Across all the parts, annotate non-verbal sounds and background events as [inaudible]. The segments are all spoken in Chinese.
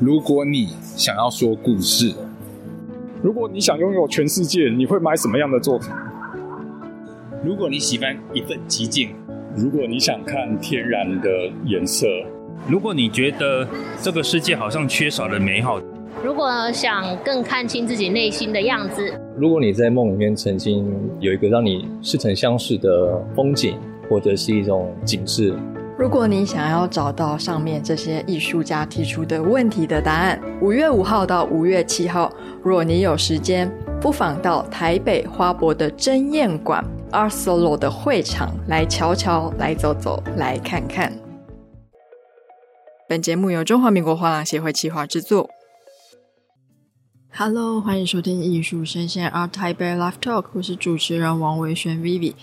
如果你想要说故事，如果你想拥有全世界，你会买什么样的作品？如果你喜欢一份寂静，如果你想看天然的颜色，如果你觉得这个世界好像缺少了美好，如果想更看清自己内心的样子，如果你在梦里面曾经有一个让你似曾相识的风景，或者是一种景致。如果你想要找到上面这些艺术家提出的问题的答案，五月五号到五月七号，若你有时间，不妨到台北花博的争艳馆 Art Solo 的会场来瞧瞧、来走走、来看看。本节目由中华民国画廊协会企划制作。Hello，欢迎收听艺术声线 Art Taipei Live Talk，我是主持人王维轩 Vivi。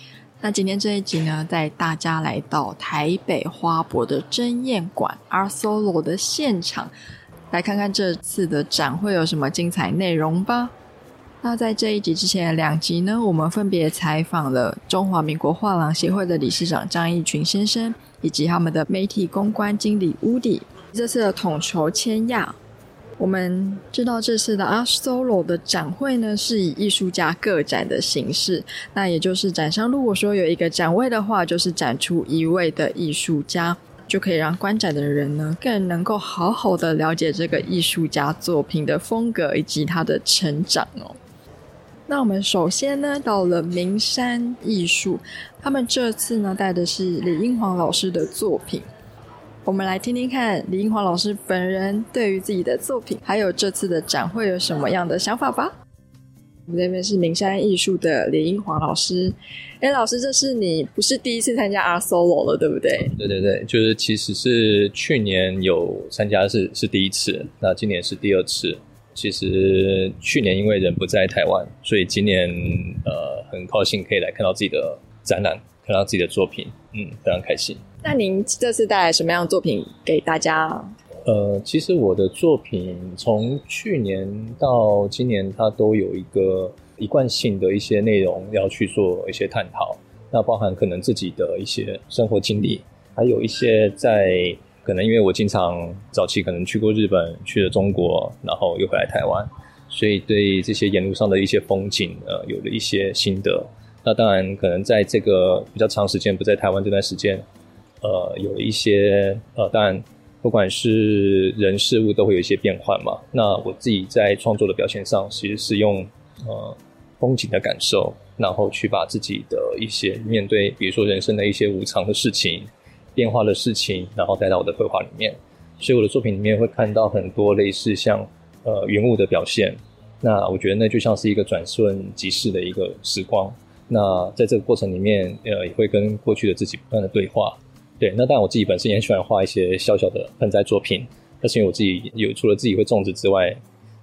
那今天这一集呢，带大家来到台北花博的争艳馆 arsolo 的现场，来看看这次的展会有什么精彩内容吧。那在这一集之前的两集呢，我们分别采访了中华民国画廊协会的理事长张义群先生，以及他们的媒体公关经理 Woody，这次的统筹千亚。我们知道这次的 Art Solo 的展会呢，是以艺术家个展的形式。那也就是展商如果说有一个展位的话，就是展出一位的艺术家，就可以让观展的人呢更能够好好的了解这个艺术家作品的风格以及他的成长哦。那我们首先呢到了名山艺术，他们这次呢带的是李英煌老师的作品。我们来听听看李英华老师本人对于自己的作品，还有这次的展会有什么样的想法吧。我们这边是名山艺术的李英华老师。哎，老师，这是你不是第一次参加 Art Solo 了，对不对？对对对，就是其实是去年有参加是是第一次，那今年是第二次。其实去年因为人不在台湾，所以今年呃很高兴可以来看到自己的展览，看到自己的作品，嗯，非常开心。那您这次带来什么样的作品给大家？呃，其实我的作品从去年到今年，它都有一个一贯性的一些内容要去做一些探讨。那包含可能自己的一些生活经历，还有一些在可能因为我经常早期可能去过日本，去了中国，然后又回来台湾，所以对这些沿路上的一些风景，呃，有了一些心得。那当然，可能在这个比较长时间不在台湾这段时间。呃，有了一些呃，当然，不管是人事物都会有一些变换嘛。那我自己在创作的表现上，其实是用呃风景的感受，然后去把自己的一些面对，比如说人生的一些无常的事情、变化的事情，然后带到我的绘画里面。所以我的作品里面会看到很多类似像呃云雾的表现。那我觉得那就像是一个转瞬即逝的一个时光。那在这个过程里面，呃，也会跟过去的自己不断的对话。对，那当然我自己本身也很喜欢画一些小小的盆栽作品，那是因为我自己有除了自己会种植之外，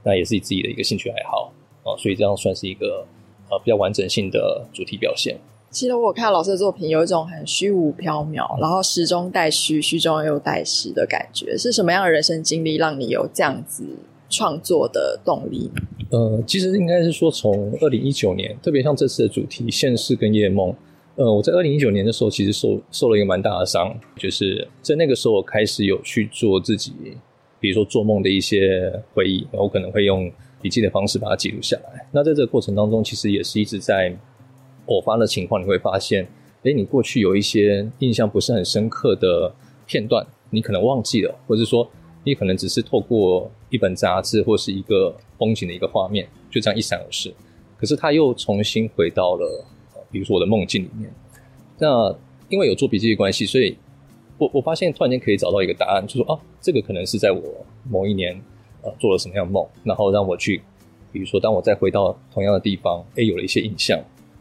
那也是自己的一个兴趣爱好啊，所以这样算是一个呃比较完整性的主题表现。其实我看老师的作品有一种很虚无缥缈，然后实中带虚，虚中又带实的感觉，是什么样的人生经历让你有这样子创作的动力？呃，其实应该是说从二零一九年，特别像这次的主题现世跟夜梦。呃，我在二零一九年的时候，其实受受了一个蛮大的伤，就是在那个时候，我开始有去做自己，比如说做梦的一些回忆，我可能会用笔记的方式把它记录下来。那在这个过程当中，其实也是一直在偶发的情况，你会发现，诶，你过去有一些印象不是很深刻的片段，你可能忘记了，或者说你可能只是透过一本杂志或是一个风景的一个画面，就这样一闪而逝，可是它又重新回到了。比如说我的梦境里面，那因为有做笔记的关系，所以我我发现突然间可以找到一个答案，就说啊，这个可能是在我某一年呃做了什么样的梦，然后让我去，比如说当我再回到同样的地方，诶，有了一些印象，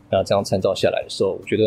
那这样参照下来的时候，我觉得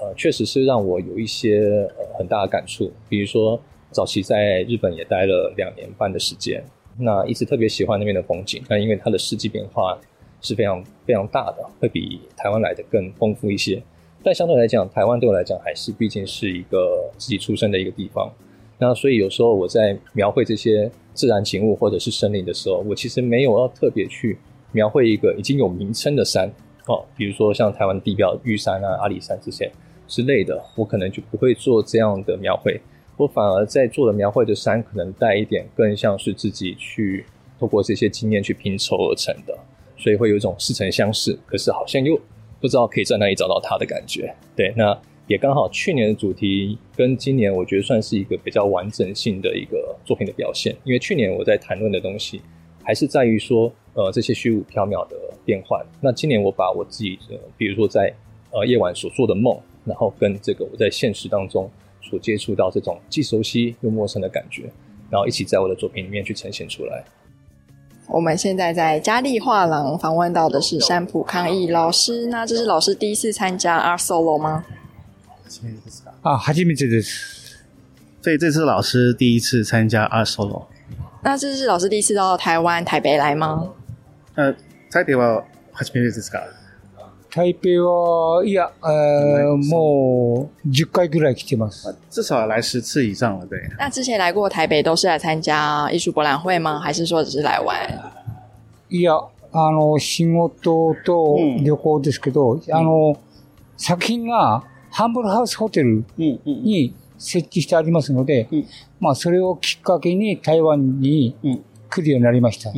呃确实是让我有一些呃很大的感触。比如说早期在日本也待了两年半的时间，那一直特别喜欢那边的风景，但因为它的四季变化。是非常非常大的，会比台湾来的更丰富一些。但相对来讲，台湾对我来讲还是毕竟是一个自己出生的一个地方。那所以有时候我在描绘这些自然景物或者是森林的时候，我其实没有要特别去描绘一个已经有名称的山哦，比如说像台湾地标玉山啊、阿里山这些之类的，我可能就不会做这样的描绘。我反而在做的描绘的山，可能带一点更像是自己去透过这些经验去拼凑而成的，所以会有一种似曾相识，可是好像又不知道可以在哪里找到它的感觉。对，那也刚好去年的主题跟今年，我觉得算是一个比较完整性的一个作品的表现，因为去年我在谈论的东西还是在于说，呃，这些虚无缥缈的变换。那今年我把我自己的，比如说在呃夜晚所做的梦，然后跟这个我在现实当中所接触到这种既熟悉又陌生的感觉，然后一起在我的作品里面去呈现出来。我们现在在嘉利画廊访问到的是山浦康义老师，那这是老师第一次参加 Art Solo 吗？啊，初めてです。所以这次老师第一次参加 Art Solo。那这是老师第一次到台湾台北来吗？呃，台北は初めてですか？ 台北はいや、呃，もう10回ぐらい来てます。至少来十次以上了，对。那之前来过台北都是来参加艺术博览会吗？还是说只是来玩？いや、あの仕事と旅行ですけど、嗯、あの作品がハンブルハウスホテルに设置してありますので、嗯、まあそれをきっかけに台湾に来るようになりました。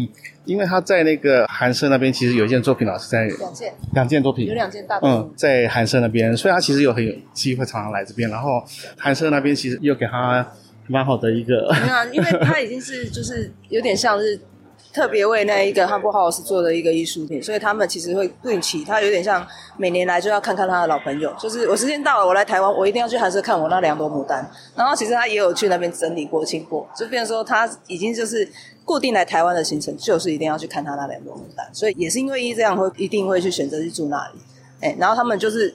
嗯因为他在那个韩舍那边，其实有一件作品，老师在两件。两件作品，有两件大作品，嗯，在韩舍那边，所以他其实有很有机会常常来这边。然后韩舍那边其实又给他蛮好的一个，没有，因为他已经是就是有点像是特别为那一个汉布豪斯做的一个艺术品，所以他们其实会定期，他有点像每年来就要看看他的老朋友，就是我时间到了，我来台湾，我一定要去寒舍看我那两朵牡丹。然后其实他也有去那边整理过、清过，就变成说他已经就是。固定来台湾的行程就是一定要去看他那两朵牡丹，所以也是因为这样会一定会去选择去住那里。哎，然后他们就是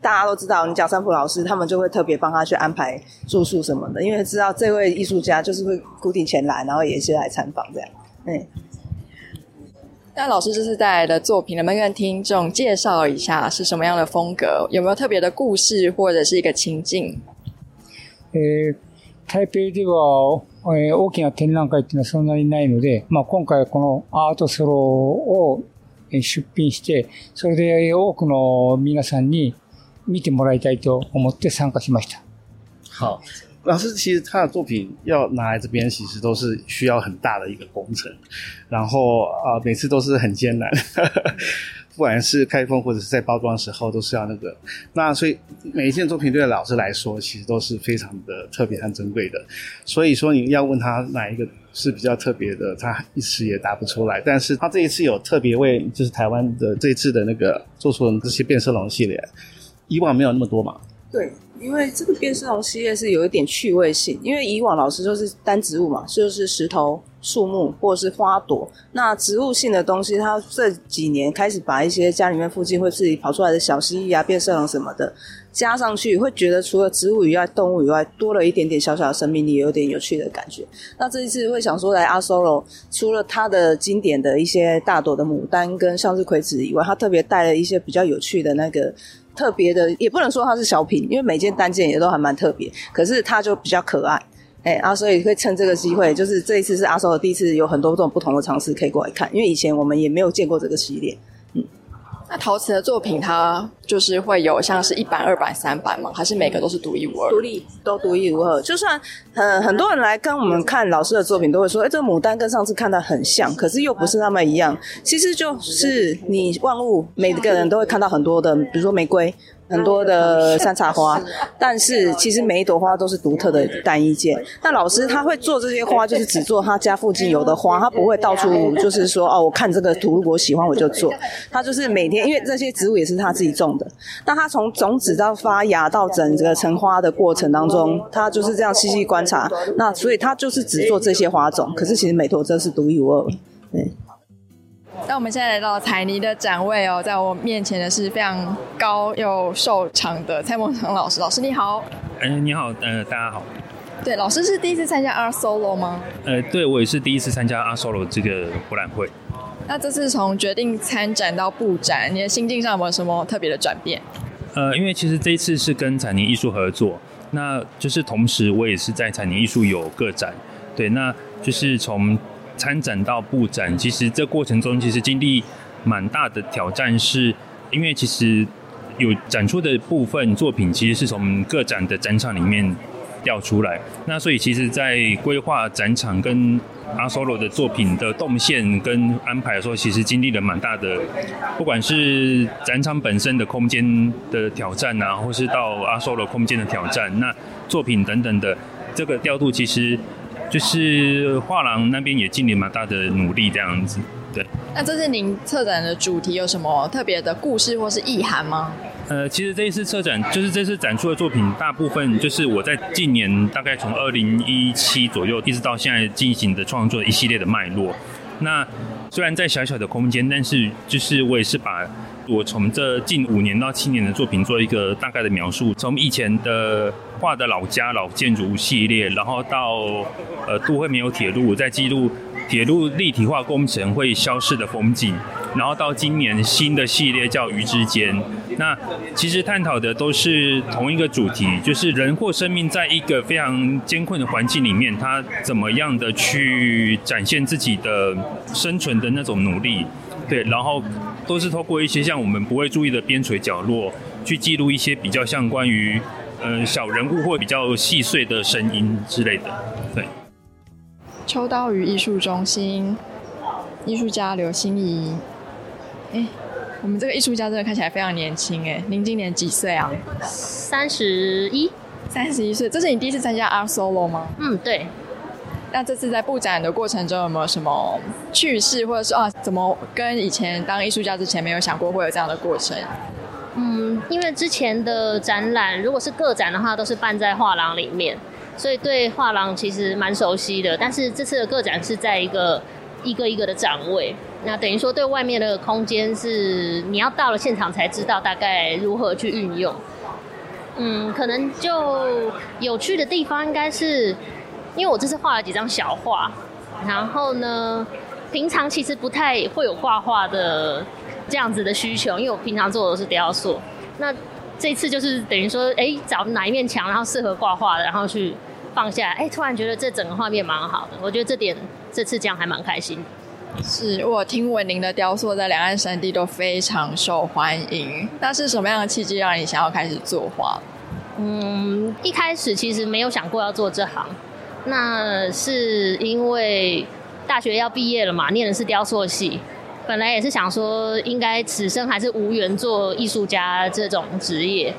大家都知道，你讲三浦老师，他们就会特别帮他去安排住宿什么的，因为知道这位艺术家就是会固定前来，然后也是来参访这样。哎，那老师这次带来的作品，能不能跟听众介绍一下是什么样的风格？有没有特别的故事或者是一个情境？诶，台北では。えー、大きな展覧会っていうのはそんなにないので、まあ、今回このアートソロを出品して、それで多くの皆さんに见てもらいたいと思って参加しました。好，老师其实他的作品要拿来这边，其实都是需要很大的一个工程，然后啊、每次都是很艰难。[laughs] 不管是开封或者是在包装时候，都是要那个。那所以每一件作品对老师来说，其实都是非常的特别和珍贵的。所以说你要问他哪一个是比较特别的，他一时也答不出来。但是他这一次有特别为就是台湾的这一次的那个做出了这些变色龙系列，以往没有那么多嘛。对，因为这个变色龙系列是有一点趣味性，因为以往老师就是单植物嘛，就是石头。树木或者是花朵，那植物性的东西，它这几年开始把一些家里面附近会自己跑出来的小蜥蜴啊、变色龙什么的加上去，会觉得除了植物以外，动物以外多了一点点小小的生命力，有点有趣的感觉。那这一次会想说来阿 Solo，除了它的经典的一些大朵的牡丹跟向日葵子以外，它特别带了一些比较有趣的那个特别的，也不能说它是小品，因为每件单件也都还蛮特别，可是它就比较可爱。哎、啊，所以会趁这个机会，就是这一次是阿寿的第一次，有很多这种不同的尝试可以过来看，因为以前我们也没有见过这个系列。那陶瓷的作品它就是会有像是一版、二版、三版吗？还是每个都是独一无二？独立都独一无二。就算呃很多人来跟我们看老师的作品，都会说，哎、这个牡丹跟上次看到很像，可是又不是那么一样。其实就是你万物每个人都会看到很多的，比如说玫瑰。很多的山茶花，但是其实每一朵花都是独特的单一件。那老师他会做这些花，就是只做他家附近有的花，他不会到处就是说哦，我看这个图如果喜欢我就做。他就是每天，因为这些植物也是他自己种的，那他从种子到发芽到整个成花的过程当中，他就是这样细细观察。那所以他就是只做这些花种，可是其实每朵真是独一无二。对。那我们现在来到彩泥的展位哦，在我面前的是非常高又瘦长的蔡孟成老师。老师你好，哎、呃，你好，呃，大家好。对，老师是第一次参加 Art Solo 吗？呃，对，我也是第一次参加 Art Solo 这个博览会。那这次从决定参展到布展，你的心境上有没有什么特别的转变？呃，因为其实这一次是跟彩泥艺术合作，那就是同时我也是在彩泥艺术有个展，对，那就是从。参展到布展，其实这过程中其实经历蛮大的挑战，是因为其实有展出的部分作品，其实是从各展的展场里面调出来。那所以其实，在规划展场跟阿 Solo 的作品的动线跟安排的时候，其实经历了蛮大的，不管是展场本身的空间的挑战啊，或是到阿 Solo 空间的挑战，那作品等等的这个调度，其实就是画廊那边也尽了蛮大的努力这样子。对。那这次您策展的主题有什么特别的故事或是意涵吗？呃，其实这一次策展，就是这次展出的作品，大部分就是我在近年大概从二零一七左右一直到现在进行的创作一系列的脉络。那虽然在小小的空间，但是就是我也是把我从这近五年到七年的作品做一个大概的描述，从以前的画的老家老建筑系列，然后到呃都会没有铁路，在记录铁路立体化工程会消失的风景。然后到今年新的系列叫《鱼之间》，那其实探讨的都是同一个主题，就是人或生命在一个非常艰困的环境里面，他怎么样的去展现自己的生存的那种努力，对，然后都是透过一些像我们不会注意的边陲角落，去记录一些比较像关于呃小人物或比较细碎的声音之类的，对。秋刀鱼艺术中心艺术家刘心怡。哎，我们这个艺术家真的看起来非常年轻哎！您今年几岁啊？三十一，三十一岁。这是你第一次参加 Art Solo 吗？嗯，对。那这次在布展的过程中有没有什么趣事，或者是啊，怎么跟以前当艺术家之前没有想过会有这样的过程？嗯，因为之前的展览如果是个展的话，都是办在画廊里面，所以对画廊其实蛮熟悉的。但是这次的个展是在一个一个一个的展位。那等于说，对外面的空间是你要到了现场才知道大概如何去运用。嗯，可能就有趣的地方应该是，因为我这次画了几张小画，然后呢，平常其实不太会有挂画的这样子的需求，因为我平常做的是雕塑。那这次就是等于说，哎，找哪一面墙，然后适合挂画的，然后去放下来，哎，突然觉得这整个画面蛮好的。我觉得这点这次这样还蛮开心。是我听闻您的雕塑在两岸三地都非常受欢迎，那是什么样的契机让你想要开始作画？嗯，一开始其实没有想过要做这行，那是因为大学要毕业了嘛，念的是雕塑系，本来也是想说应该此生还是无缘做艺术家这种职业，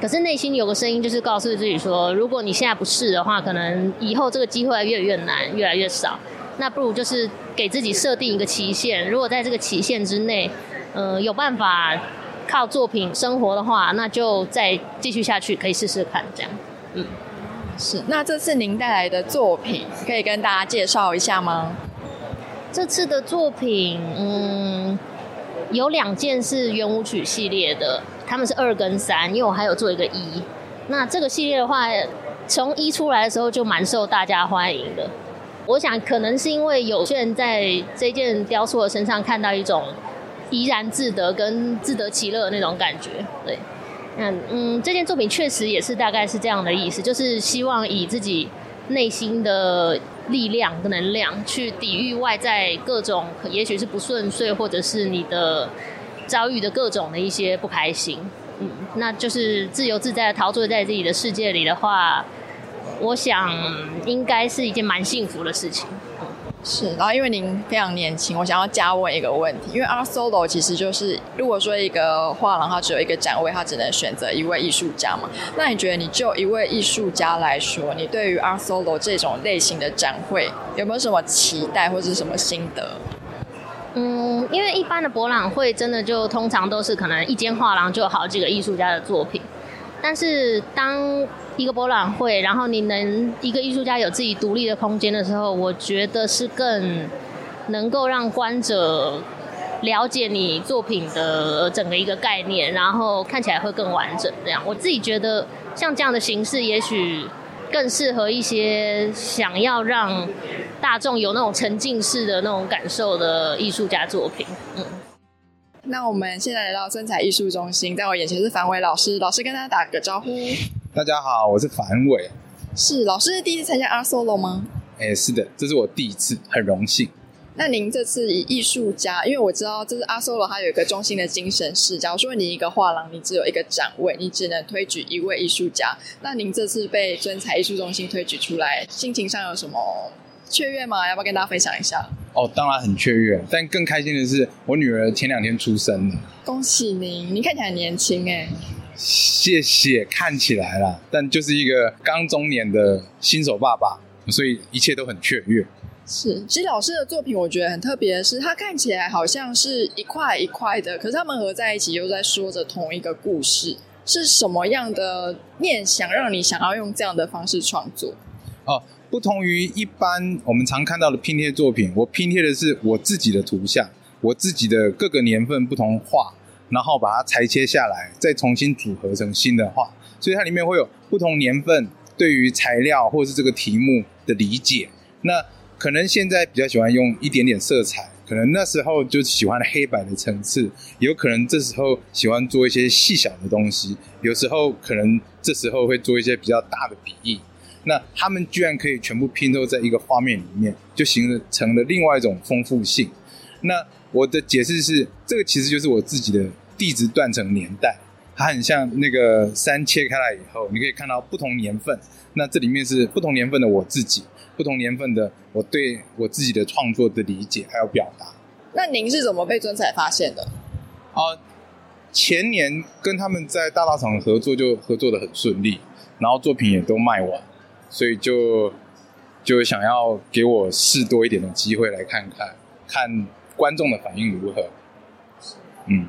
可是内心有个声音就是告诉自己说，如果你现在不试的话，可能以后这个机会越来越难，越来越少。那不如就是给自己设定一个期限，如果在这个期限之内，呃，有办法靠作品生活的话，那就再继续下去，可以试试看这样。嗯，是。那这次您带来的作品，可以跟大家介绍一下吗？这次的作品，嗯，有两件是圆舞曲系列的，他们是二跟三，因为我还有做一个一。那这个系列的话，从一出来的时候就蛮受大家欢迎的。我想，可能是因为有些人在这件雕塑的身上看到一种怡然自得跟自得其乐的那种感觉。对，嗯嗯，这件作品确实也是大概是这样的意思，就是希望以自己内心的力量跟能量去抵御外在各种，也许是不顺遂，或者是你的遭遇的各种的一些不开心。嗯，那就是自由自在的陶醉在自己的世界里的话。我想应该是一件蛮幸福的事情。是，然后因为您非常年轻，我想要加问一个问题，因为 Art Solo 其实就是，如果说一个画廊它只有一个展位，它只能选择一位艺术家嘛。那你觉得，你就一位艺术家来说，你对于 Art Solo 这种类型的展会有没有什么期待或者是什么心得？嗯，因为一般的博览会真的就通常都是可能一间画廊就有好几个艺术家的作品，但是当一个博览会，然后你能一个艺术家有自己独立的空间的时候，我觉得是更能够让观者了解你作品的整个一个概念，然后看起来会更完整。这样，我自己觉得像这样的形式，也许更适合一些想要让大众有那种沉浸式的那种感受的艺术家作品。嗯，那我们现在来到森彩艺术中心，在我眼前是樊伟老师，老师跟大家打个招呼。大家好，我是樊伟。是老师第一次参加 Art Solo 吗？哎、欸，是的，这是我第一次，很荣幸。那您这次以艺术家，因为我知道这是阿 Solo，他有一个中心的精神是，假如说你一个画廊，你只有一个展位，你只能推举一位艺术家。那您这次被尊彩艺术中心推举出来，心情上有什么雀跃吗？要不要跟大家分享一下？哦，当然很雀跃，但更开心的是，我女儿前两天出生了。恭喜您，您看起来很年轻哎。谢谢，看起来啦，但就是一个刚中年的新手爸爸，所以一切都很雀跃。是，其实老师的作品我觉得很特别的是，它看起来好像是一块一块的，可是他们合在一起又在说着同一个故事。是什么样的念想让你想要用这样的方式创作？哦，不同于一般我们常看到的拼贴作品，我拼贴的是我自己的图像，我自己的各个年份不同画，然后把它裁切下来，再重新组合成新的画，所以它里面会有不同年份对于材料或是这个题目的理解。那可能现在比较喜欢用一点点色彩，可能那时候就喜欢黑白的层次，有可能这时候喜欢做一些细小的东西，有时候可能这时候会做一些比较大的笔意。那他们居然可以全部拼凑在一个画面里面，就形成了另外一种丰富性。那我的解释是，这个其实就是我自己的地质断层年代，它很像那个山切开来以后，你可以看到不同年份。那这里面是不同年份的我自己。不同年份的我对我自己的创作的理解还有表达。那您是怎么被尊彩发现的？啊，前年跟他们在大道场合作，就合作的很顺利，然后作品也都卖完，所以就就想要给我试多一点的机会来看看，看观众的反应如何。嗯，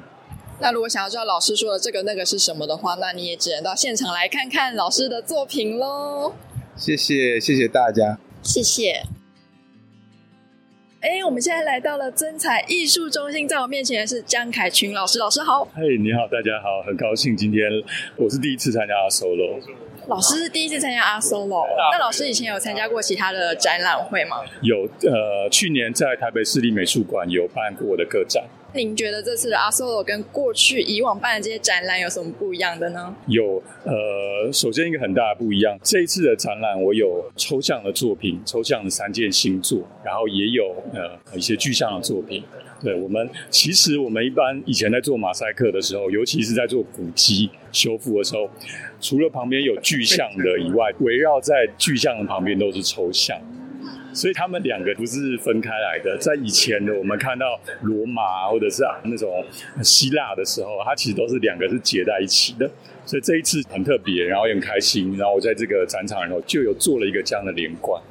那如果想要知道老师说的这个那个是什么的话，那你也只能到现场来看看老师的作品喽。谢谢，谢谢大家。谢谢。哎，我们现在来到了尊彩艺术中心，在我面前的是江凯群老师，老师好。嘿，你好，大家好，很高兴今天我是第一次参加阿 Solo。老师是第一次参加阿 Solo，那老师以前有参加过其他的展览会吗？有，呃，去年在台北市立美术馆有办过我的个展。您觉得这次的阿 Solo 跟过去以往办的这些展览有什么不一样的呢？有，呃，首先一个很大的不一样，这一次的展览我有抽象的作品，抽象的三件新作，然后也有呃一些具象的作品。对，我们其实我们一般以前在做马赛克的时候，尤其是在做古迹修复的时候，除了旁边有具象的以外，围绕在具象的旁边都是抽象。所以他们两个不是分开来的。在以前的我们看到罗马或者是啊那种希腊的时候，它其实都是两个是结在一起的。所以这一次很特别，然后也很开心。然后我在这个展场里头就有做了一个这样的连贯。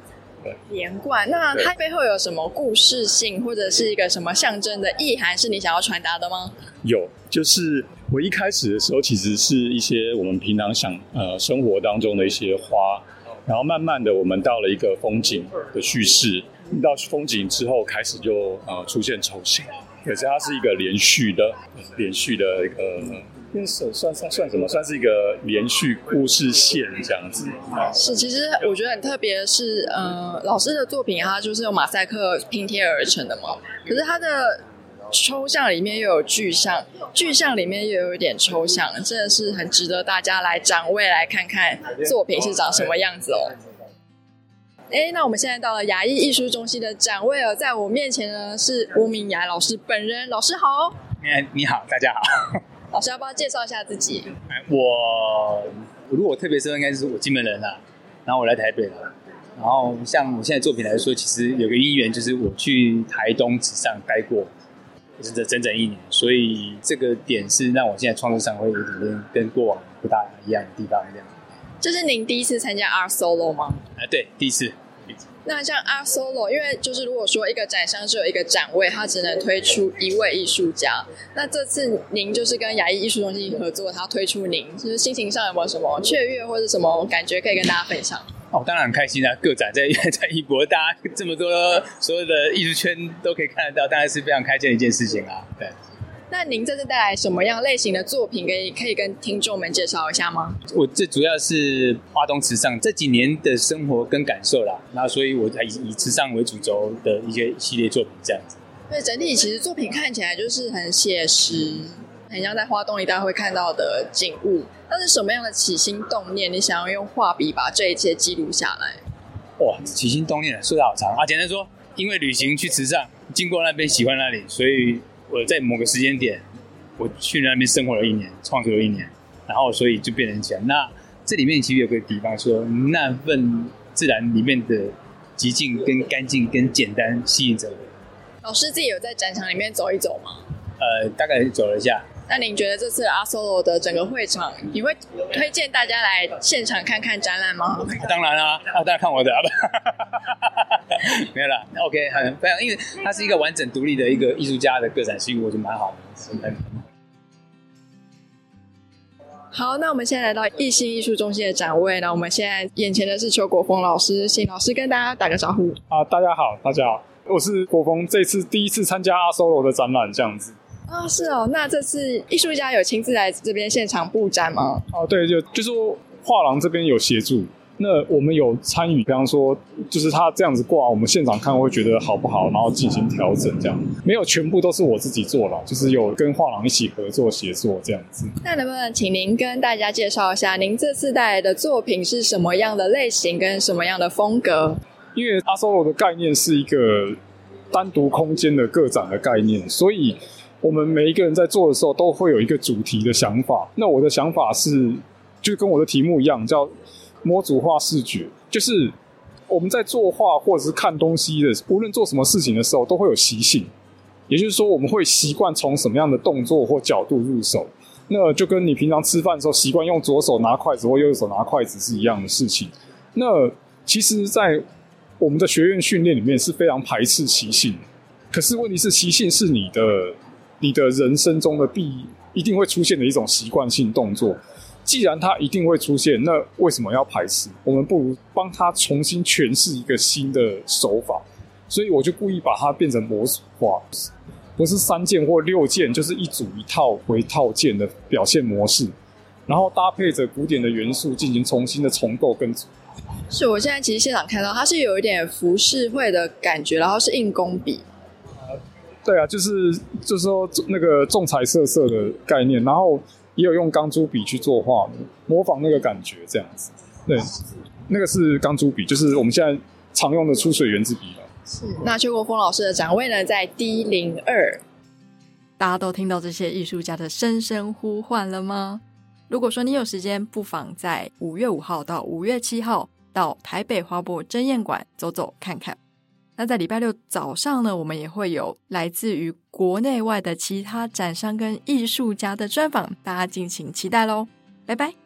连贯。那它背后有什么故事性，或者是一个什么象征的意涵，是你想要传达的吗？有，就是我一开始的时候，其实是一些我们平常想呃生活当中的一些花。然后慢慢的，我们到了一个风景的叙事，到风景之后开始就呃出现抽象，可是它是一个连续的、连续的一个，算算算算什么？算是一个连续故事线这样子。是，其实我觉得很特别是，呃，老师的作品它就是用马赛克拼贴而成的嘛，可是它的。抽象里面又有具象，具象里面又有一点抽象，真的是很值得大家来展位来看看作品是长什么样子哦。哎，那我们现在到了牙艺艺术中心的展位了，在我面前呢是吴明雅老师本人，老师好。哎，你好，大家好。[laughs] 老师要不要介绍一下自己？我如果我特别说，应该是我金门人啦，然后我来台北了，然后像我现在作品来说，其实有个因缘，就是我去台东纸上待过。是这整整一年，所以这个点是让我现在创作上会有点跟跟过往不大一样的地方。这样，这是您第一次参加 Art Solo 吗？啊，对，第一次。那像 Art Solo，因为就是如果说一个展商只有一个展位，他只能推出一位艺术家。那这次您就是跟雅艺艺术中心合作，他推出您，就是心情上有没有什么雀跃或者什么感觉可以跟大家分享？哦，当然很开心啊！个展在 [laughs] 在艺博，大家这么多所有的艺术圈都可以看得到，当然是非常开心的一件事情啊。对。那您这次带来什么样类型的作品，可以可以跟听众们介绍一下吗？我最主要是花东池上这几年的生活跟感受啦，那所以我才以以池上为主轴的一些系列作品这样子。对，整体其实作品看起来就是很写实。很像在花东一带会看到的景物，那是什么样的起心动念？你想要用画笔把这一切记录下来？哇，起心动念说的好长啊！简单说，因为旅行去池上，经过那边喜欢那里，所以我在某个时间点，我去那边生活了一年，创作了一年，然后所以就变成这样。那这里面其实有个地方说，那份自然里面的极静、跟干净、跟简单吸引着我。老师自己有在展场里面走一走吗？呃，大概走了一下。那您觉得这次阿 Solo 的整个会场，你会推荐大家来现场看看展览吗？当然啦、啊，啊，大家看我的，[laughs] 没有啦。OK，很非常，因为它是一个完整独立的一个艺术家的个展，所以我觉得蛮好的。好，那我们现在来到艺兴艺术中心的展位，那我们现在眼前的是邱国峰老师，请老师跟大家打个招呼。啊，大家好，大家好，我是国峰，这次第一次参加阿 Solo 的展览，这样子。啊、哦，是哦，那这次艺术家有亲自来这边现场布展吗？哦，对，就就是说画廊这边有协助，那我们有参与，比方说就是他这样子挂，我们现场看会觉得好不好，然后进行调整，这样没有全部都是我自己做了，就是有跟画廊一起合作协作这样子。那能不能请您跟大家介绍一下，您这次带来的作品是什么样的类型跟什么样的风格？因为阿 Solo 的概念是一个单独空间的个展的概念，所以。我们每一个人在做的时候，都会有一个主题的想法。那我的想法是，就跟我的题目一样，叫模组化视觉。就是我们在作画或者是看东西的，无论做什么事情的时候，都会有习性。也就是说，我们会习惯从什么样的动作或角度入手。那就跟你平常吃饭的时候习惯用左手拿筷子或右手拿筷子是一样的事情。那其实，在我们的学院训练里面是非常排斥习性。可是问题是，习性是你的。你的人生中的必一定会出现的一种习惯性动作，既然它一定会出现，那为什么要排斥？我们不如帮它重新诠释一个新的手法。所以我就故意把它变成模组化，不是三件或六件，就是一组一套为套件的表现模式，然后搭配着古典的元素进行重新的重构跟组。是我现在其实现场看到它是有一点浮世绘的感觉，然后是硬工笔。对啊，就是就是说那个重彩色色的概念，然后也有用钢珠笔去作画，模仿那个感觉这样子。对，那个是钢珠笔，就是我们现在常用的出水原子笔了。是。那邱国峰老师的展位呢，在 D 零二。大家都听到这些艺术家的声声呼唤了吗？如果说你有时间，不妨在五月五号到五月七号到台北花博争艳馆走走看看。那在礼拜六早上呢，我们也会有来自于国内外的其他展商跟艺术家的专访，大家敬请期待喽！拜拜。